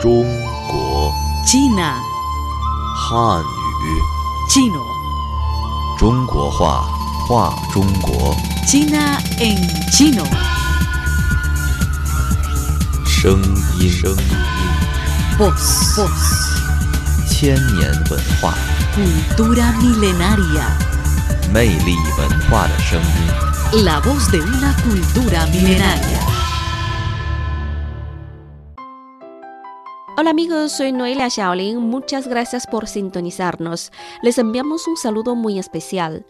中国 China, 汉语 chino, 中国话话中国 China en chino. 声音声音 Voz, voz, 千年文化 cultura milenaria. 魅力文化的声音。 La voz de una cultura milenaria. Hola amigos, soy Noelia Shaolin. Muchas gracias por sintonizarnos. Les enviamos un saludo muy especial.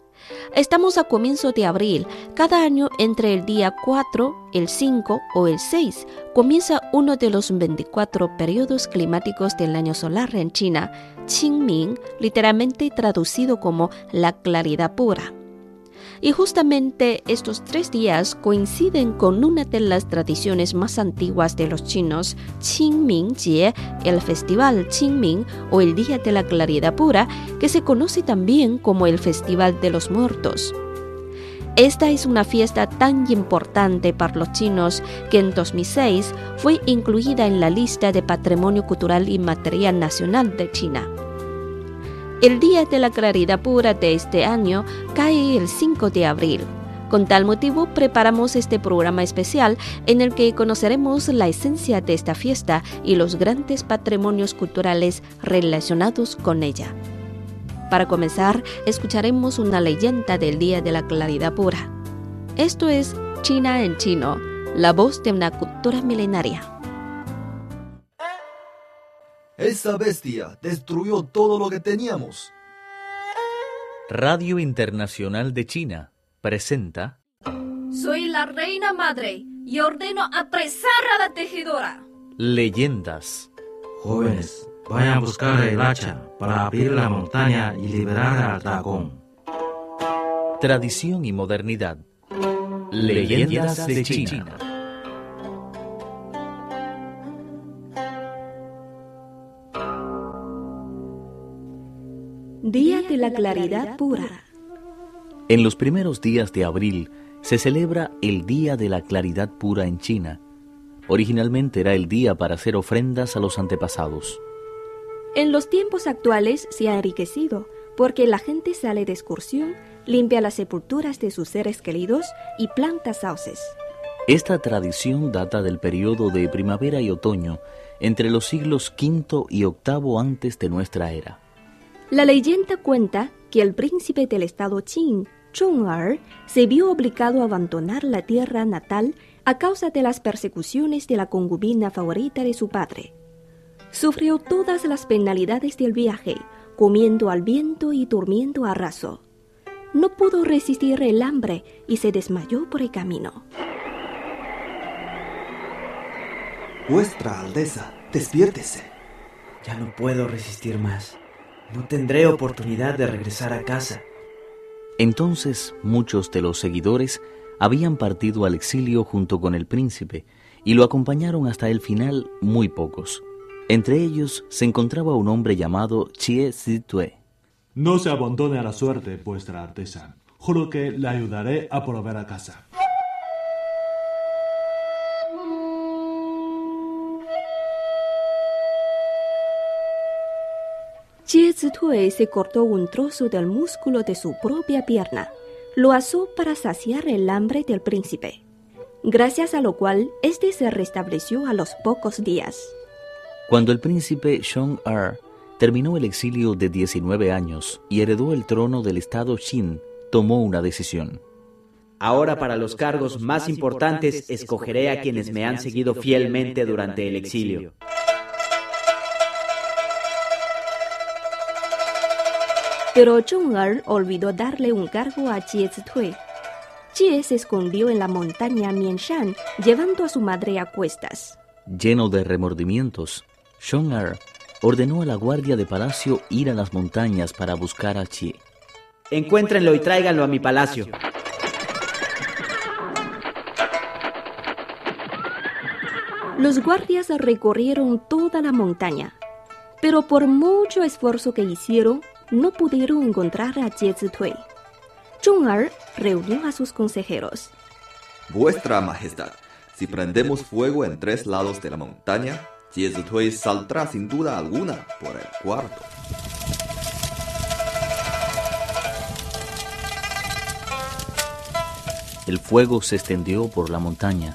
Estamos a comienzo de abril. Cada año entre el día 4, el 5 o el 6 comienza uno de los 24 periodos climáticos del año solar en China, Qingming, literalmente traducido como la claridad pura. Y justamente estos tres días coinciden con una de las tradiciones más antiguas de los chinos, Qingmingjie, el festival Qingming o el Día de la Claridad Pura, que se conoce también como el Festival de los Muertos. Esta es una fiesta tan importante para los chinos que en 2006 fue incluida en la lista de Patrimonio Cultural Inmaterial Nacional de China. El Día de la Claridad Pura de este año cae el 5 de abril. Con tal motivo preparamos este programa especial en el que conoceremos la esencia de esta fiesta y los grandes patrimonios culturales relacionados con ella. Para comenzar, escucharemos una leyenda del Día de la Claridad Pura. Esto es China en chino, la voz de una cultura milenaria. Esa bestia destruyó todo lo que teníamos. Radio Internacional de China presenta Soy la reina madre y ordeno apresar a la tejedora. Leyendas, Jóvenes, vayan a buscar el hacha para abrir la montaña y liberar al dragón. tradición y modernidad. Leyendas de China. Día de la Claridad Pura. En los primeros días de abril se celebra el Día de la Claridad Pura en China. Originalmente era el día para hacer ofrendas a los antepasados. En los tiempos actuales se ha enriquecido porque la gente sale de excursión, limpia las sepulturas de sus seres queridos y planta sauces. Esta tradición data del periodo de primavera y otoño entre los siglos V y VIII antes de nuestra era. La leyenda cuenta que el príncipe del estado Qin, Zhong'er, se vio obligado a abandonar la tierra natal a causa de las persecuciones de la concubina favorita de su padre. Sufrió todas las penalidades del viaje, comiendo al viento y durmiendo a raso. No pudo resistir el hambre y se desmayó por el camino. Vuestra Alteza, despiértese. Ya no puedo resistir más. No tendré oportunidad de regresar a casa. Entonces muchos de los seguidores habían partido al exilio junto con el príncipe y lo acompañaron hasta el final muy pocos. Entre ellos se encontraba un hombre llamado Chie Zitue. No se abandone a la suerte, vuestra artesa. Juro que le ayudaré a volver a casa. Jie se cortó un trozo del músculo de su propia pierna. Lo asó para saciar el hambre del príncipe, gracias a lo cual éste se restableció a los pocos días. Cuando el príncipe Shong-er terminó el exilio de 19 años y heredó el trono del estado Qin, tomó una decisión. Ahora para los cargos más importantes escogeré a quienes me han seguido fielmente durante el exilio. Pero Zhong'er olvidó darle un cargo a Jie Zitue. Jie se escondió en la montaña Mianshan, llevando a su madre a cuestas. Lleno de remordimientos, Shong-er ordenó a la guardia de palacio ir a las montañas para buscar a Chie. Encuéntrenlo y tráiganlo a mi palacio. Los guardias recorrieron toda la montaña, pero por mucho esfuerzo que hicieron, no pudieron encontrar a Jie Zitui. Zhong Er reunió a sus consejeros. Vuestra Majestad, si prendemos fuego en tres lados de la montaña, Jie Zitui saldrá sin duda alguna por el cuarto. El fuego se extendió por la montaña.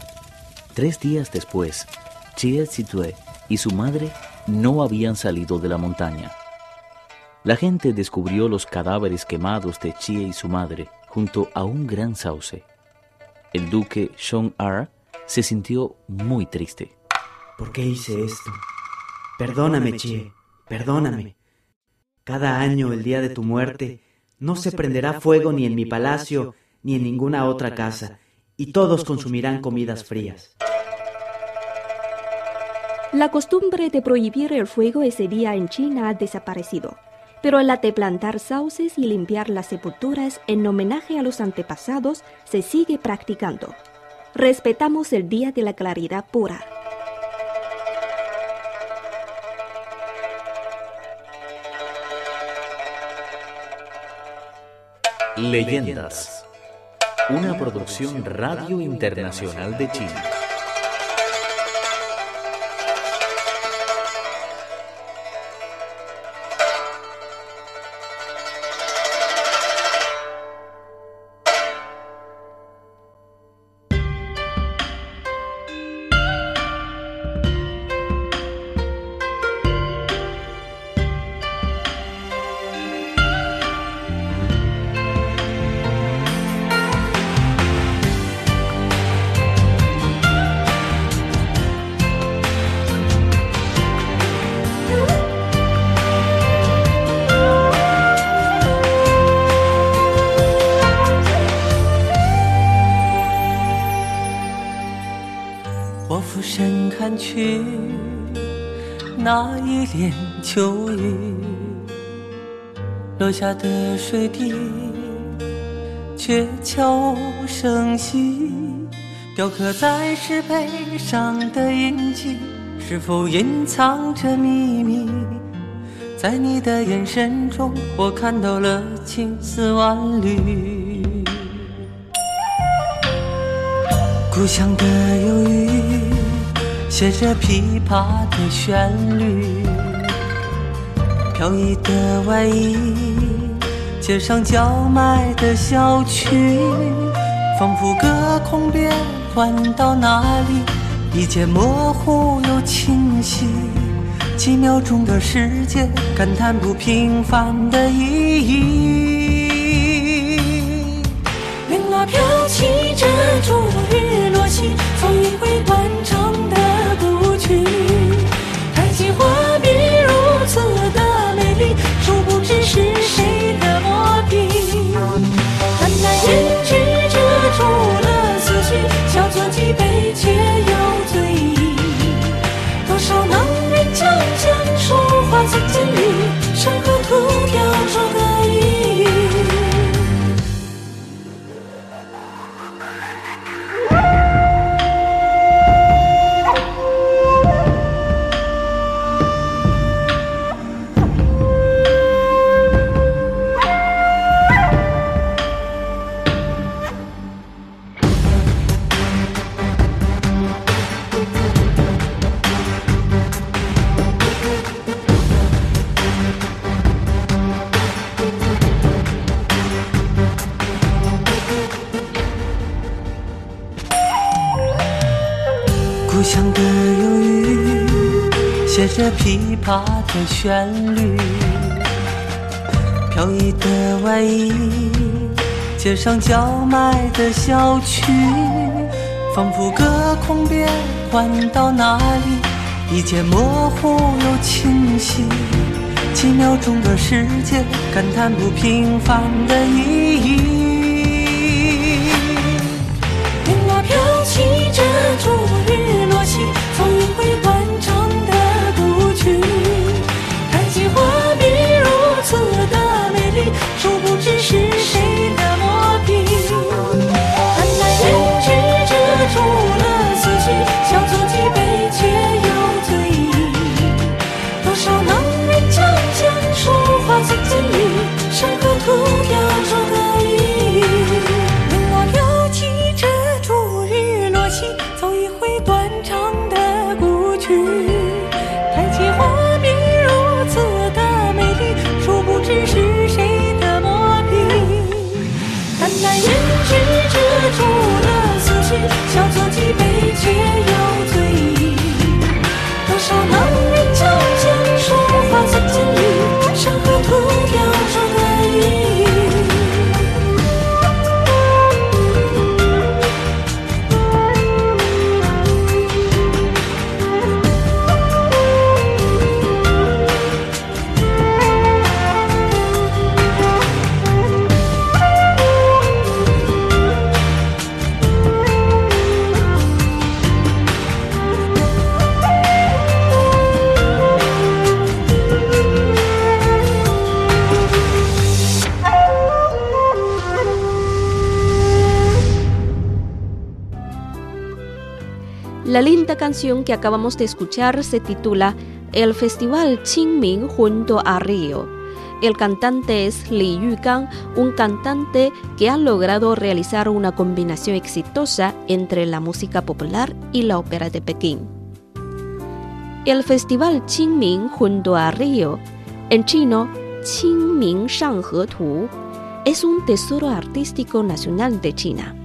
Tres días después, Chie Zitue y su madre no habían salido de la montaña. La gente descubrió los cadáveres quemados de Chie y su madre junto a un gran sauce. El duque Shong Ar se sintió muy triste. ¿Por qué hice esto? Perdóname, Chie, perdóname. Cada año, el día de tu muerte, no se prenderá fuego ni en mi palacio ni en ninguna otra casa, y todos consumirán comidas frías. La costumbre de prohibir el fuego ese día en China ha desaparecido, pero la de plantar sauces y limpiar las sepulturas en homenaje a los antepasados se sigue practicando. Respetamos el Día de la Claridad Pura. Leyendas. Una producción Radio Internacional de 下的水滴，却悄无声息，雕刻在石碑上的印记，是否隐藏着秘密？在你的眼神中，我看到了青丝万缕。故乡的忧郁，写着琵琶的旋律。飘逸的外衣，街上叫卖的小曲，仿佛隔空变换到哪里，一切模糊又清晰。几秒钟的世界，感叹不平凡的意义。绫罗飘起，遮住日落西，风一回断肠曾经与山河同飘。着琵琶的旋律，飘逸的外衣，街上叫卖的小曲，仿佛隔空变换到哪里，一切模糊又清晰。几秒钟的时间，感叹不平凡的意义。云儿飘起，遮住日落西，总会断。是谁 canción que acabamos de escuchar se titula El Festival Qingming junto a Río. El cantante es Li Yugang, un cantante que ha logrado realizar una combinación exitosa entre la música popular y la ópera de Pekín. El Festival Qingming junto a Río, en chino Qingming Shanghe Tu, es un tesoro artístico nacional de China.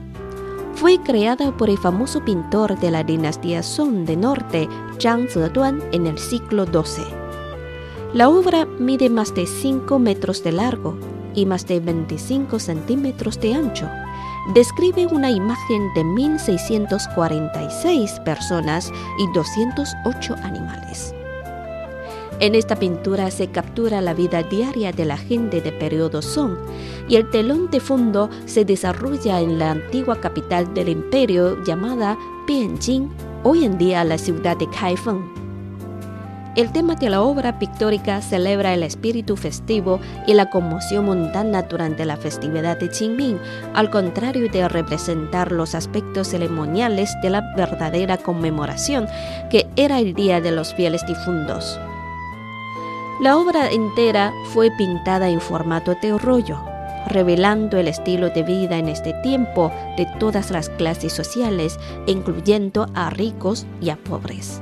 Fue creada por el famoso pintor de la dinastía Song de Norte, Zhang Zeduan, en el siglo XII. La obra mide más de 5 metros de largo y más de 25 centímetros de ancho. Describe una imagen de 1.646 personas y 208 animales. En esta pintura se captura la vida diaria de la gente de periodo Song y el telón de fondo se desarrolla en la antigua capital del imperio llamada Bianjing, hoy en día la ciudad de Kaifeng. El tema de la obra pictórica celebra el espíritu festivo y la conmoción mundana durante la festividad de Qingming, al contrario de representar los aspectos ceremoniales de la verdadera conmemoración, que era el Día de los Fieles Difuntos. La obra entera fue pintada en formato de rollo, revelando el estilo de vida en este tiempo de todas las clases sociales, incluyendo a ricos y a pobres.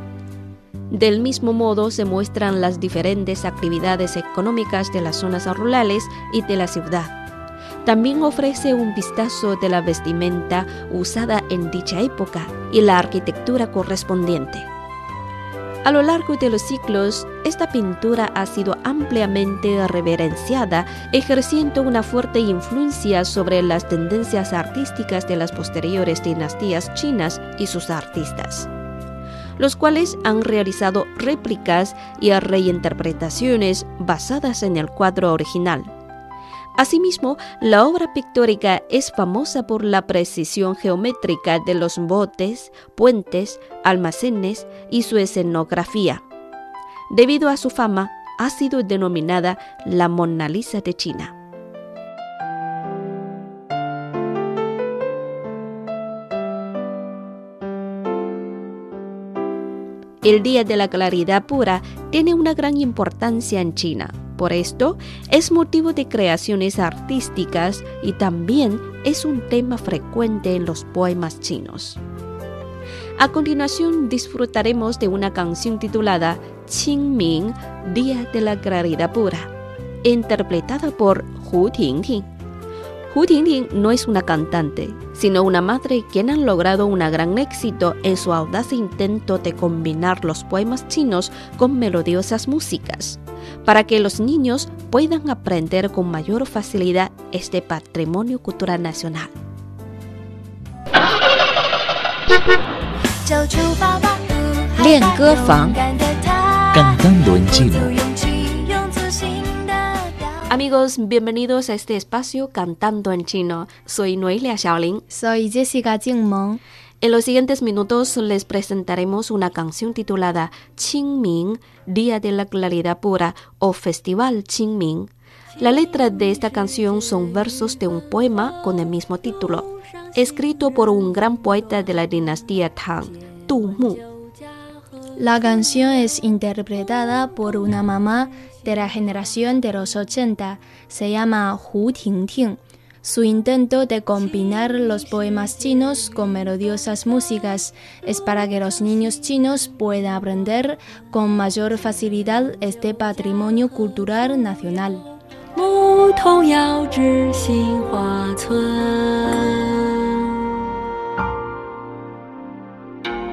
Del mismo modo se muestran las diferentes actividades económicas de las zonas rurales y de la ciudad. También ofrece un vistazo de la vestimenta usada en dicha época y la arquitectura correspondiente. A lo largo de los siglos, esta pintura ha sido ampliamente reverenciada, ejerciendo una fuerte influencia sobre las tendencias artísticas de las posteriores dinastías chinas y sus artistas, los cuales han realizado réplicas y reinterpretaciones basadas en el cuadro original. Asimismo, la obra pictórica es famosa por la precisión geométrica de los botes, puentes, almacenes y su escenografía. Debido a su fama, ha sido denominada la Mona Lisa de China. El Día de la Claridad Pura tiene una gran importancia en China. Por esto, es motivo de creaciones artísticas y también es un tema frecuente en los poemas chinos. A continuación disfrutaremos de una canción titulada Qingming, Día de la Claridad Pura, interpretada por Hu Tingting. Hu Tingting no es una cantante, sino una madre quien ha logrado un gran éxito en su audaz intento de combinar los poemas chinos con melodiosas músicas, para que los niños puedan aprender con mayor facilidad este patrimonio cultural nacional. Cantando en chino. Amigos, bienvenidos a este espacio Cantando en Chino. Soy Noelia Xiaolin. Soy Jessica Jingmeng. En los siguientes minutos les presentaremos una canción titulada Qingming, Día de la Claridad Pura o Festival Qingming. La letra de esta canción son versos de un poema con el mismo título, escrito por un gran poeta de la dinastía Tang, Tu Mu. La canción es interpretada por una mamá de la generación de los 80. Se llama Hu Tingting. Su intento de combinar los poemas chinos con melodiosas músicas es para que los niños chinos puedan aprender con mayor facilidad este patrimonio cultural nacional. 牧童遥指杏花村，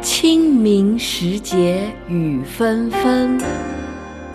清明时节雨纷纷，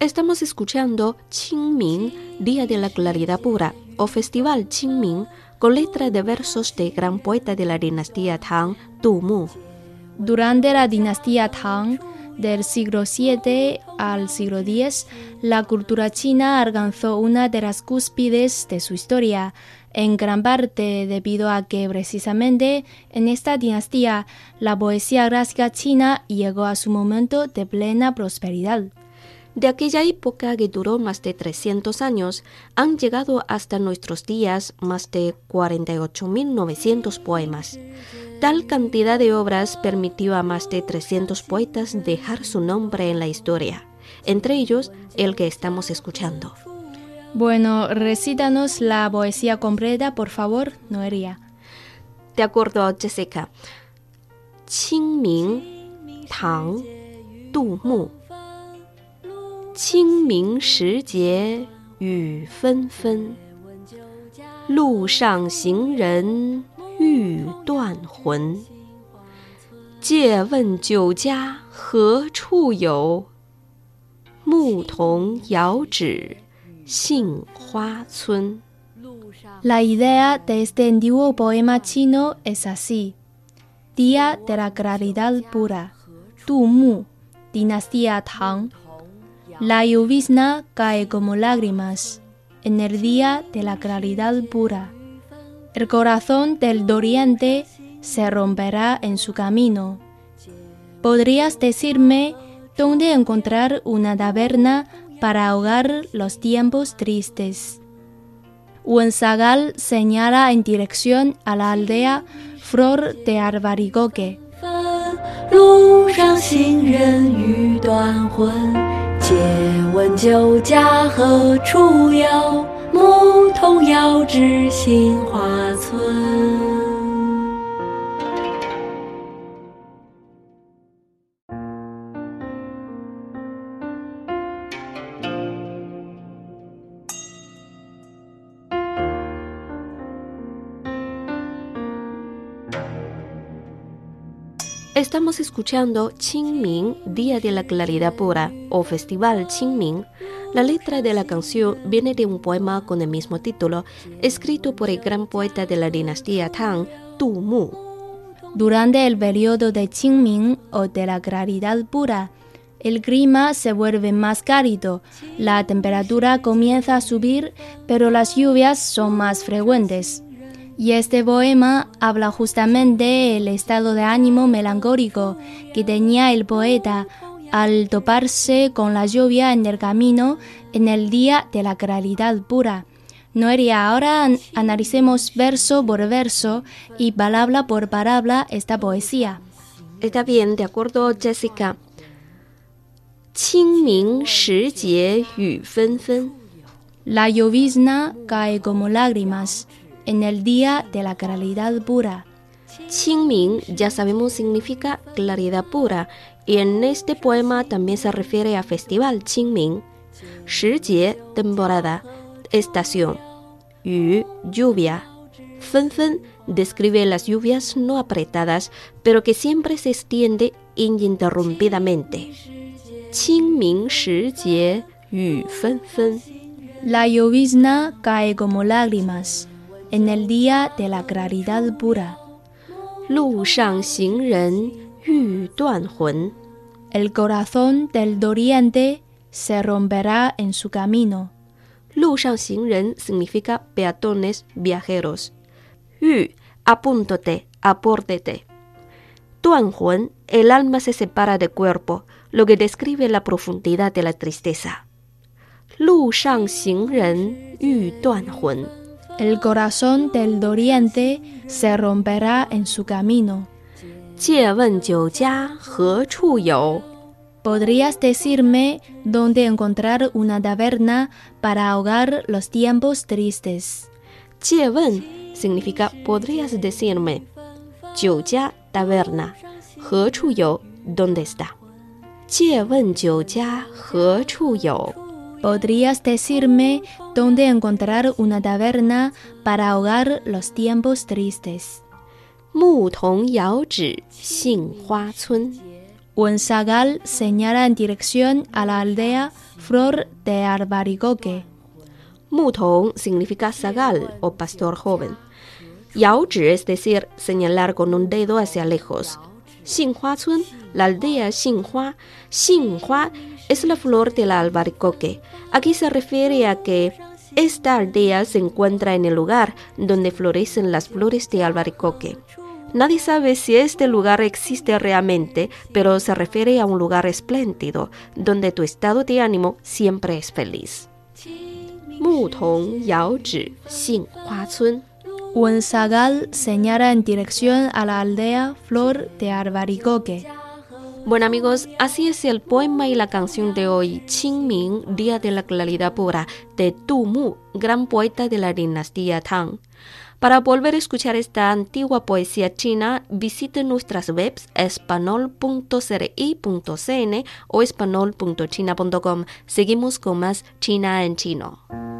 Estamos escuchando Qingming, Día de la Claridad Pura, o Festival Qingming, con letra de versos de gran poeta de la dinastía Tang, Tu Mu. Durante la dinastía Tang, del siglo VII al siglo X, la cultura china alcanzó una de las cúspides de su historia, en gran parte debido a que precisamente en esta dinastía la poesía clásica china llegó a su momento de plena prosperidad. De aquella época que duró más de 300 años, han llegado hasta nuestros días más de 48.900 poemas. Tal cantidad de obras permitió a más de 300 poetas dejar su nombre en la historia, entre ellos el que estamos escuchando. Bueno, recítanos la poesía completa, por favor, Noelia. De acuerdo, Jessica. Qingming, Tang, Du Mu. 清明时节雨纷纷，路上行人欲断魂。借问酒家何处有？牧童遥指杏花村。La idea de este antiguo poema chino es así. Día de la claridad pura. Tu Mu, dinastía Tang. La llovizna cae como lágrimas en el día de la claridad pura. El corazón del doriente se romperá en su camino. ¿Podrías decirme dónde encontrar una taberna para ahogar los tiempos tristes? Huenzagal señala en dirección a la aldea Flor de Arbarigoque. 借问酒家何处有？牧童遥指杏花村。Estamos escuchando Qingming, Día de la Claridad Pura o Festival Qingming. La letra de la canción viene de un poema con el mismo título, escrito por el gran poeta de la dinastía Tang, Tu Mu. Durante el periodo de Qingming o de la claridad pura, el clima se vuelve más cálido, la temperatura comienza a subir, pero las lluvias son más frecuentes. Y este poema habla justamente del estado de ánimo melancólico que tenía el poeta al toparse con la lluvia en el camino en el día de la claridad pura. Noelia, ahora an- analicemos verso por verso y palabra por palabra esta poesía. Está bien, de acuerdo, Jessica. 清明时节雨纷纷， La llovizna cae como lágrimas en el día de la claridad pura. Qingming ya sabemos significa claridad pura y en este poema también se refiere a festival Qingming. Shijie, temporada, estación. Yu, lluvia. Fen describe las lluvias no apretadas, pero que siempre se extiende ininterrumpidamente. Qingming Shijie, Yu Fen La llovizna cae como lágrimas en el día de la claridad pura. 路上行人欲断魂。 El corazón del doriente se romperá en su camino. 路上行人 significa peatones, viajeros. Yu, apúntate, apórtate. Tuan Huan, el alma se separa del cuerpo, lo que describe la profundidad de la tristeza. Lu shang xing ren yu duan hun. El corazón del doriente se romperá en su camino. 借问酒家何处有？ ¿Podrías decirme dónde encontrar una taberna para ahogar los tiempos tristes? 借问 significa podrías decirme. 酒家 taberna. 何处有 dónde está? 借问酒家何处有？ ¿Podrías decirme dónde encontrar una taberna para ahogar los tiempos tristes? Mu Tong Yao Zhi, Xing Hua Cun. Un sagal señala en dirección a la aldea Flor de Albaricoque. Mu Tong significa sagal o pastor joven. Yao Zhi es decir, señalar con un dedo hacia lejos. Xing Hua Cun, la aldea Xinhua. Xinhua es la flor del albaricoque. Aquí se refiere a que esta aldea se encuentra en el lugar donde florecen las flores de albaricoque. Nadie sabe si este lugar existe realmente, pero se refiere a un lugar espléndido, donde tu estado de ánimo siempre es feliz. Un zagal señala en dirección a la aldea Flor de Albaricoque. Bueno amigos, así es el poema y la canción de hoy, Qingming, Día de la Claridad Pura, de Tu Mu, gran poeta de la dinastía Tang. Para volver a escuchar esta antigua poesía china, visite nuestras webs espanol.cri.cn o espanol.china.com. Seguimos con más China en chino.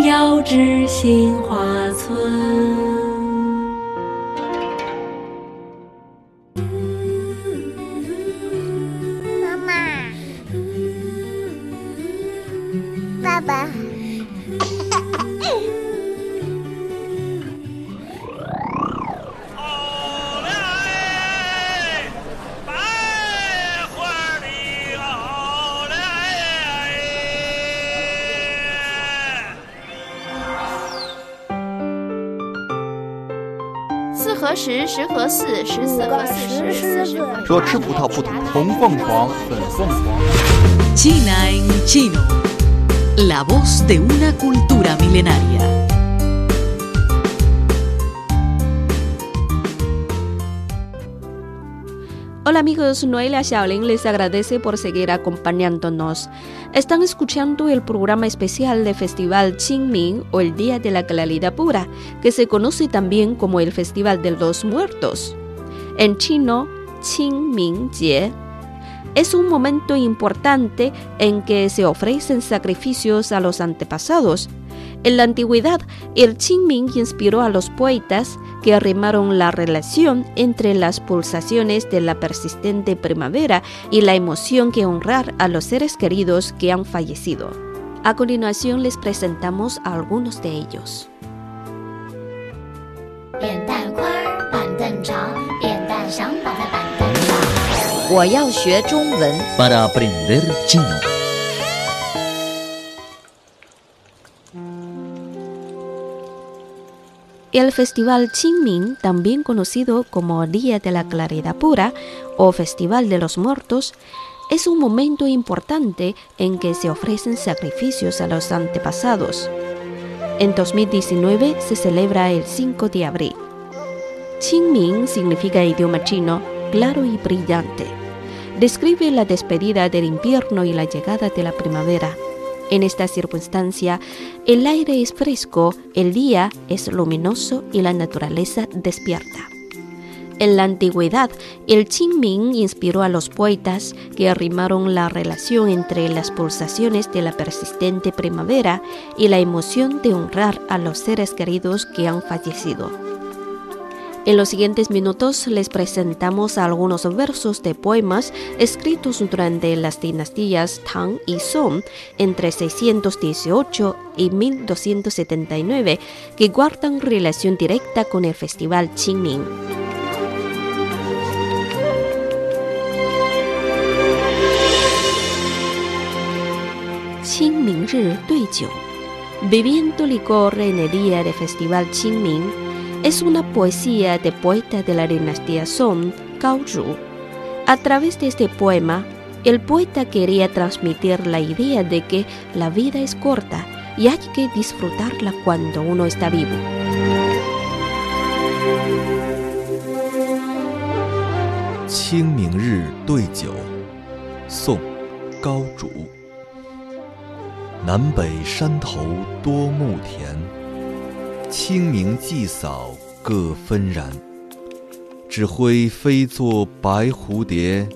遥指杏花村。四合十，十合四，十四合四，十四十合。说吃葡萄不吐红凤凰，粉凤凰。 China en chino. La voz de una cultura milenaria. Hola amigos, Noelia Shaolin les agradece por seguir acompañándonos. Están escuchando el programa especial de Festival Qingming o el Día de la Claridad Pura, que se conoce también como el Festival de los Muertos. En chino, Qingmingjie. Es un momento importante en que se ofrecen sacrificios a los antepasados. En la antigüedad, el Qingming inspiró a los poetas que arrimaron la relación entre las pulsaciones de la persistente primavera y la emoción que honrar a los seres queridos que han fallecido. A continuación les presentamos a algunos de ellos. Para aprender chino. El Festival Qingming, también conocido como Día de la Claridad Pura o Festival de los Muertos, es un momento importante en que se ofrecen sacrificios a los antepasados. En 2019 se celebra el 5 de abril. Qingming significa idioma chino claro y brillante. Describe la despedida del invierno y la llegada de la primavera. En esta circunstancia, el aire es fresco, el día es luminoso y la naturaleza despierta. En la antigüedad, el Qingming inspiró a los poetas que arrimaron la relación entre las pulsaciones de la persistente primavera y la emoción de honrar a los seres queridos que han fallecido. En los siguientes minutos les presentamos algunos versos de poemas escritos durante las dinastías Tang y Song entre 618 y 1279 que guardan relación directa con el festival Qingming. Qingming Bebiendo licor en el día del festival Qingming es una poesía de poeta de la dinastía Song, Gao Zhu. A través de este poema, el poeta quería transmitir la idea de que la vida es corta y hay que disfrutarla cuando uno está vivo. Qingming 日对酒，宋，高祖。南北山头多木田，清明祭扫 各纷然。纸灰飞作白蝴蝶，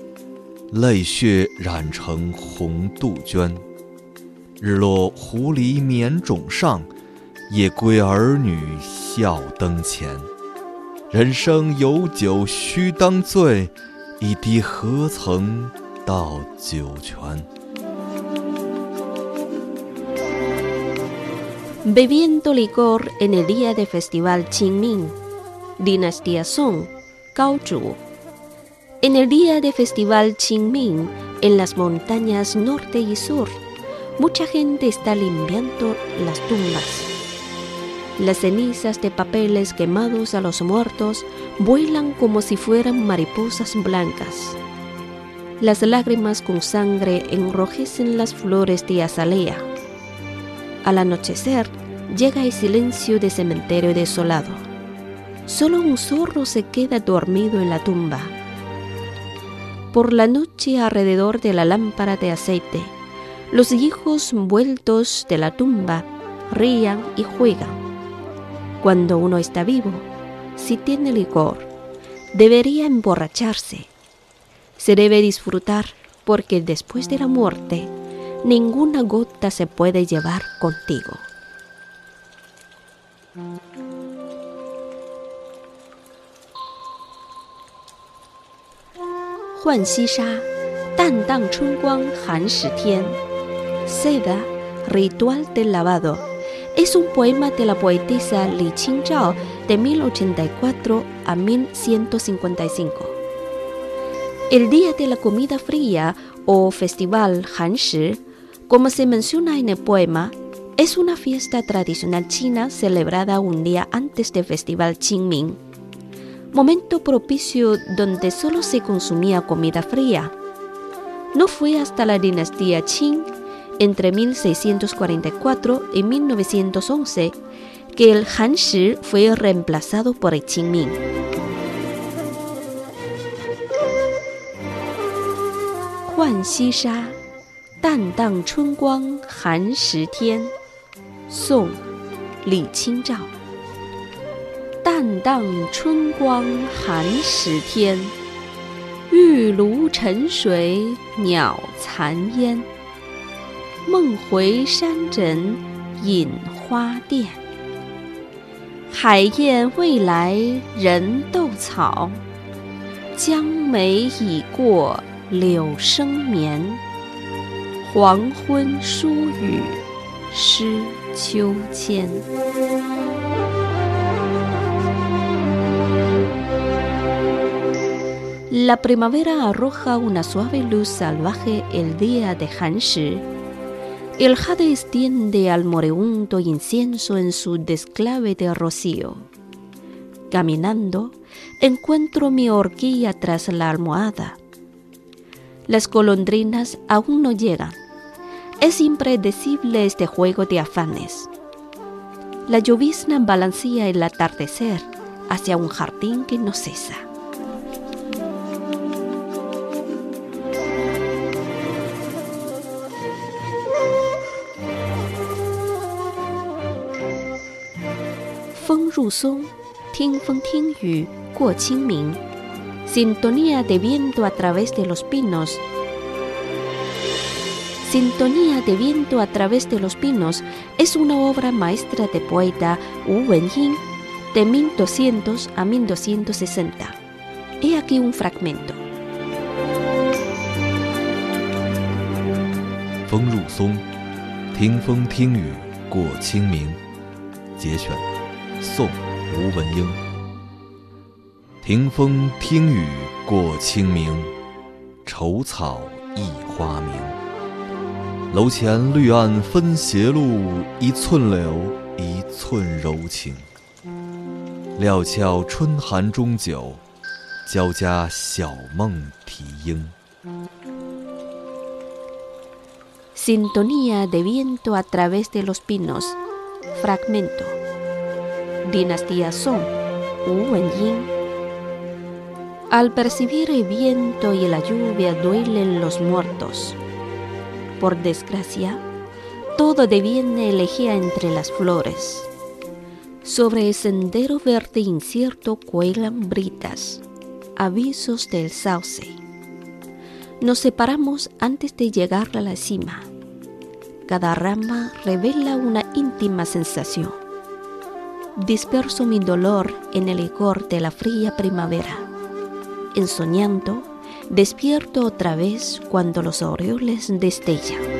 泪血染成红杜鹃。日落狐狸眠冢上，夜归儿女笑灯前。人生有酒须当醉，一滴何曾到九泉。Bebiendo licor en el día de festival Qingming, dinastía Song, Zhu. En el día de festival Qingming, en las montañas norte y sur, mucha gente está limpiando las tumbas. Las cenizas de papeles quemados a los muertos vuelan como si fueran mariposas blancas. Las lágrimas con sangre enrojecen las flores de azalea. Al anochecer, llega el silencio de cementerio desolado. Solo un zorro se queda dormido en la tumba. Por la noche alrededor de la lámpara de aceite, los hijos vueltos de la tumba rían y juegan. Cuando uno está vivo, si tiene licor, debería emborracharse. Se debe disfrutar porque después de la muerte, ninguna gota se puede llevar contigo. Juan Xisha, Seda, Ritual del Lavado, es un poema de la poetisa Li Qingzhao de 1084 a 1155. El día de la comida fría o festival Hanshi como se menciona en el poema, es una fiesta tradicional china celebrada un día antes del festival Qingming, momento propicio donde solo se consumía comida fría. No fue hasta la dinastía Qing, entre 1644 y 1911, que el Hanshi fue reemplazado por el Qingming. Juan Xisha 淡荡春光寒食天，宋·李清照。淡荡春光寒食天，玉炉沉水鸟残烟。梦回山枕隐花钿，海燕未来人斗草。江梅已过柳生眠。黄昏疏雨湿秋千。La primavera arroja una suave luz salvaje el día de Hanshi. El jade extiende al moreunto incienso en su desclave de rocío. Caminando, encuentro mi horquilla tras la almohada. Las golondrinas aún no llegan Es impredecible este juego de afanes. La llovizna balancea el atardecer hacia un jardín que no cesa. Feng Feng Ting Yu, Sintonía de viento a través de los pinos Sintonía de viento a través de los pinos es una obra maestra de poeta Wu Wenjing de 1200 a 1260. He aquí un fragmento. 楼前绿岸分斜路，一寸柳，一寸柔情。料峭春寒终久，交加小梦啼莺。 Sintonía de viento a través de los pinos. Fragmento. Dinastía Song. Wu Wenjing. Al percibir el viento y la lluvia duelen los muertos. Por desgracia, todo deviene elegía entre las flores. Sobre el sendero verde incierto cuelan britas, avisos del sauce. Nos separamos antes de llegar a la cima. Cada rama revela una íntima sensación. Disperso mi dolor en el licor de la fría primavera. Ensoñando, despierto otra vez cuando los aureoles destellan.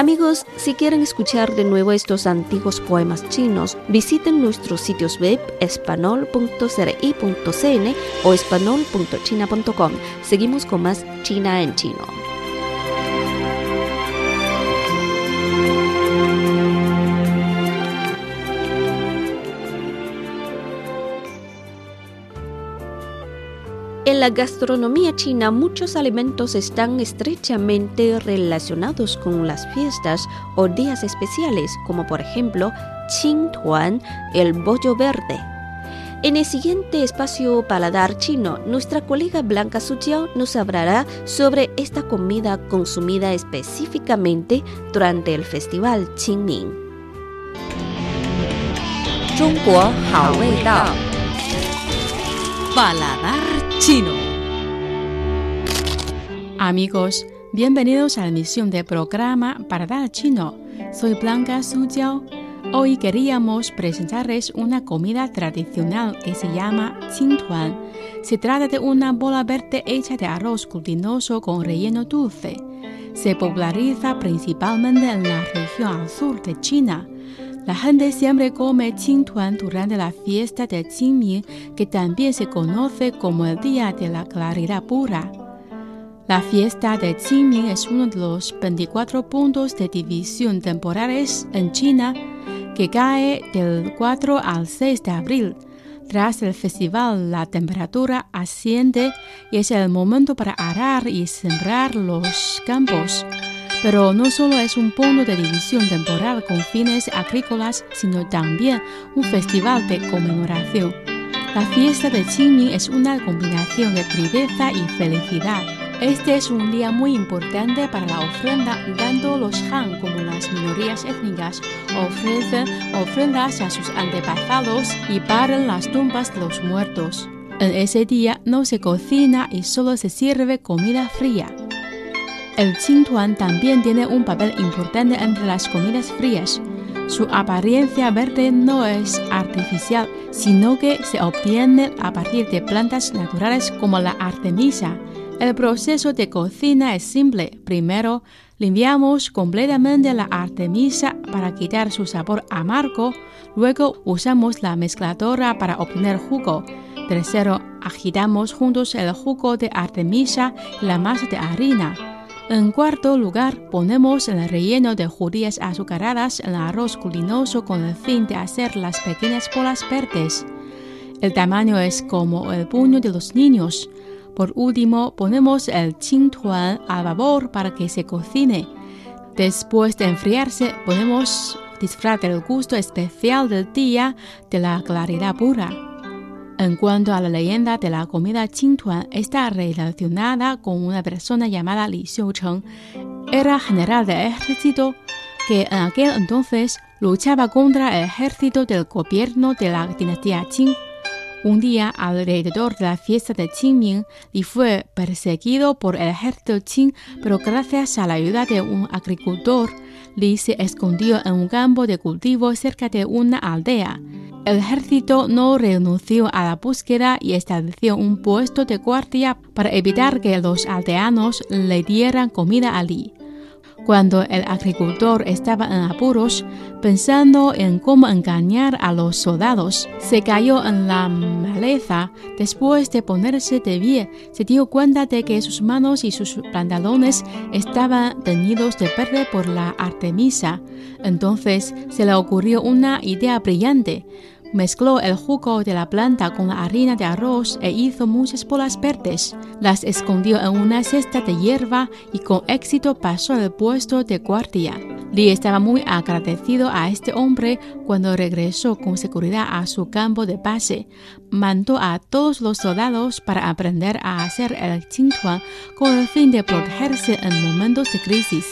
Amigos, si quieren escuchar de nuevo estos antiguos poemas chinos, visiten nuestros sitios web espanol.cri.cn o espanol.china.com. Seguimos con más China en chino. En la gastronomía china muchos alimentos están estrechamente relacionados con las fiestas o días especiales, como por ejemplo Qingtuan, el bollo verde. En el siguiente espacio Paladar Chino, nuestra colega Blanca Sujiao nos hablará sobre esta comida consumida específicamente durante el festival Qingming. 中国好味道。 Paladar chino. Amigos, bienvenidos a la emisión del programa Paladar Chino. Soy Blanca Sujiao. Hoy queríamos presentarles una comida tradicional que se llama Qingtuan. Se trata de una bola verde hecha de arroz glutinoso con relleno dulce. Se populariza principalmente en la región sur de China. La gente siempre come Qingtuan durante la fiesta de Qingming, que también se conoce como el Día de la Claridad Pura. La fiesta de Qingming es uno de los 24 puntos de división temporales en China que cae del 4 al 6 de abril. Tras el festival, la temperatura asciende y es el momento para arar y sembrar los campos. Pero no solo es un punto de división temporal con fines agrícolas, sino también un festival de conmemoración. La fiesta de Qingming es una combinación de tristeza y felicidad. Este es un día muy importante para la ofrenda, tanto los Han como las minorías étnicas ofrecen ofrendas a sus antepasados y paran las tumbas de los muertos. En ese día no se cocina y solo se sirve comida fría. El Qingtuan también tiene un papel importante entre las comidas frías. Su apariencia verde no es artificial, sino que se obtiene a partir de plantas naturales como la artemisa. El proceso de cocina es simple. Primero, limpiamos completamente la artemisa para quitar su sabor amargo. Luego, usamos la mezcladora para obtener jugo. Tercero, agitamos juntos el jugo de artemisa y la masa de harina. En cuarto lugar, ponemos el relleno de judías azucaradas en arroz glutinoso con el fin de hacer las pequeñas bolas verdes. El tamaño es como el puño de los niños. Por último, ponemos el qingtuan al vapor para que se cocine. Después de enfriarse, podemos disfrutar del gusto especial del día de la claridad pura. En cuanto a la leyenda de la comida qingtuan, está relacionada con una persona llamada Li Xiucheng. Era general de ejército que en aquel entonces luchaba contra el ejército del gobierno de la dinastía Qing. Un día, alrededor de la fiesta de Qingming, Li fue perseguido por el ejército Qing, pero gracias a la ayuda de un agricultor, Li se escondió en un campo de cultivo cerca de una aldea. El ejército no renunció a la búsqueda y estableció un puesto de guardia para evitar que los aldeanos le dieran comida a Li. Cuando el agricultor estaba en apuros, pensando en cómo engañar a los soldados, se cayó en la maleza. Después de ponerse de pie, se dio cuenta de que sus manos y sus pantalones estaban teñidos de verde por la artemisa. Entonces se le ocurrió una idea brillante. Mezcló el jugo de la planta con la harina de arroz e hizo muchas bolas verdes. Las escondió en una cesta de hierba y con éxito pasó el puesto de guardia. Li estaba muy agradecido a este hombre cuando regresó con seguridad a su campo de base. Mandó a todos los soldados para aprender a hacer el qingtuan con el fin de protegerse en momentos de crisis.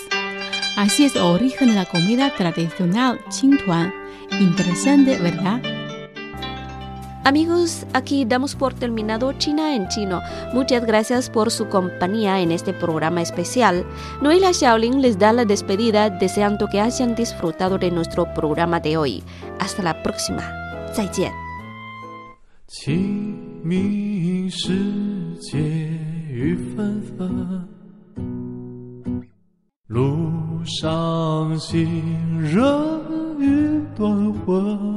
Así es el origen de la comida tradicional qingtuan. Interesante, ¿verdad? Amigos, aquí damos por terminado China en chino. Muchas gracias por su compañía en este programa especial. Noela Shaolin les da la despedida deseando que hayan disfrutado de nuestro programa de hoy. Hasta la próxima. 再见。清明时节雨纷纷，路上行人欲断魂。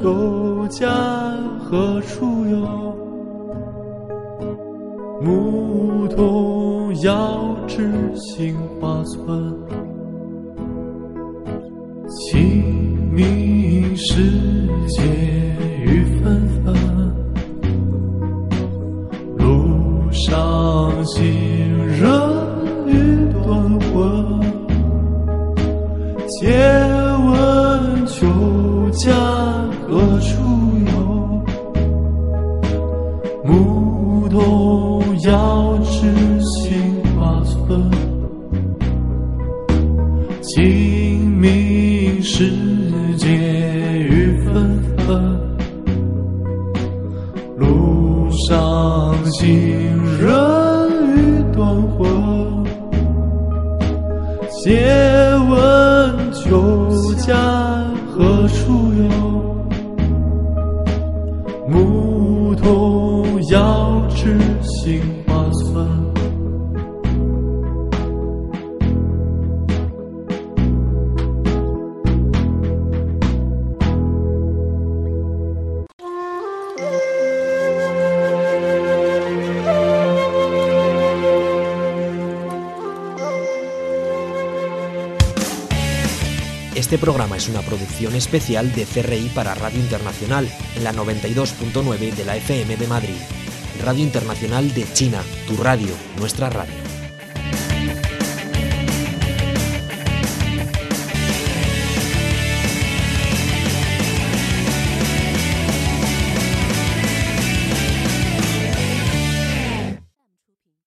酒家何处有？牧童遥指杏花村。Especial de CRI para Radio Internacional en la 92.9 de la FM de Madrid. Radio Internacional de China, tu radio, nuestra radio.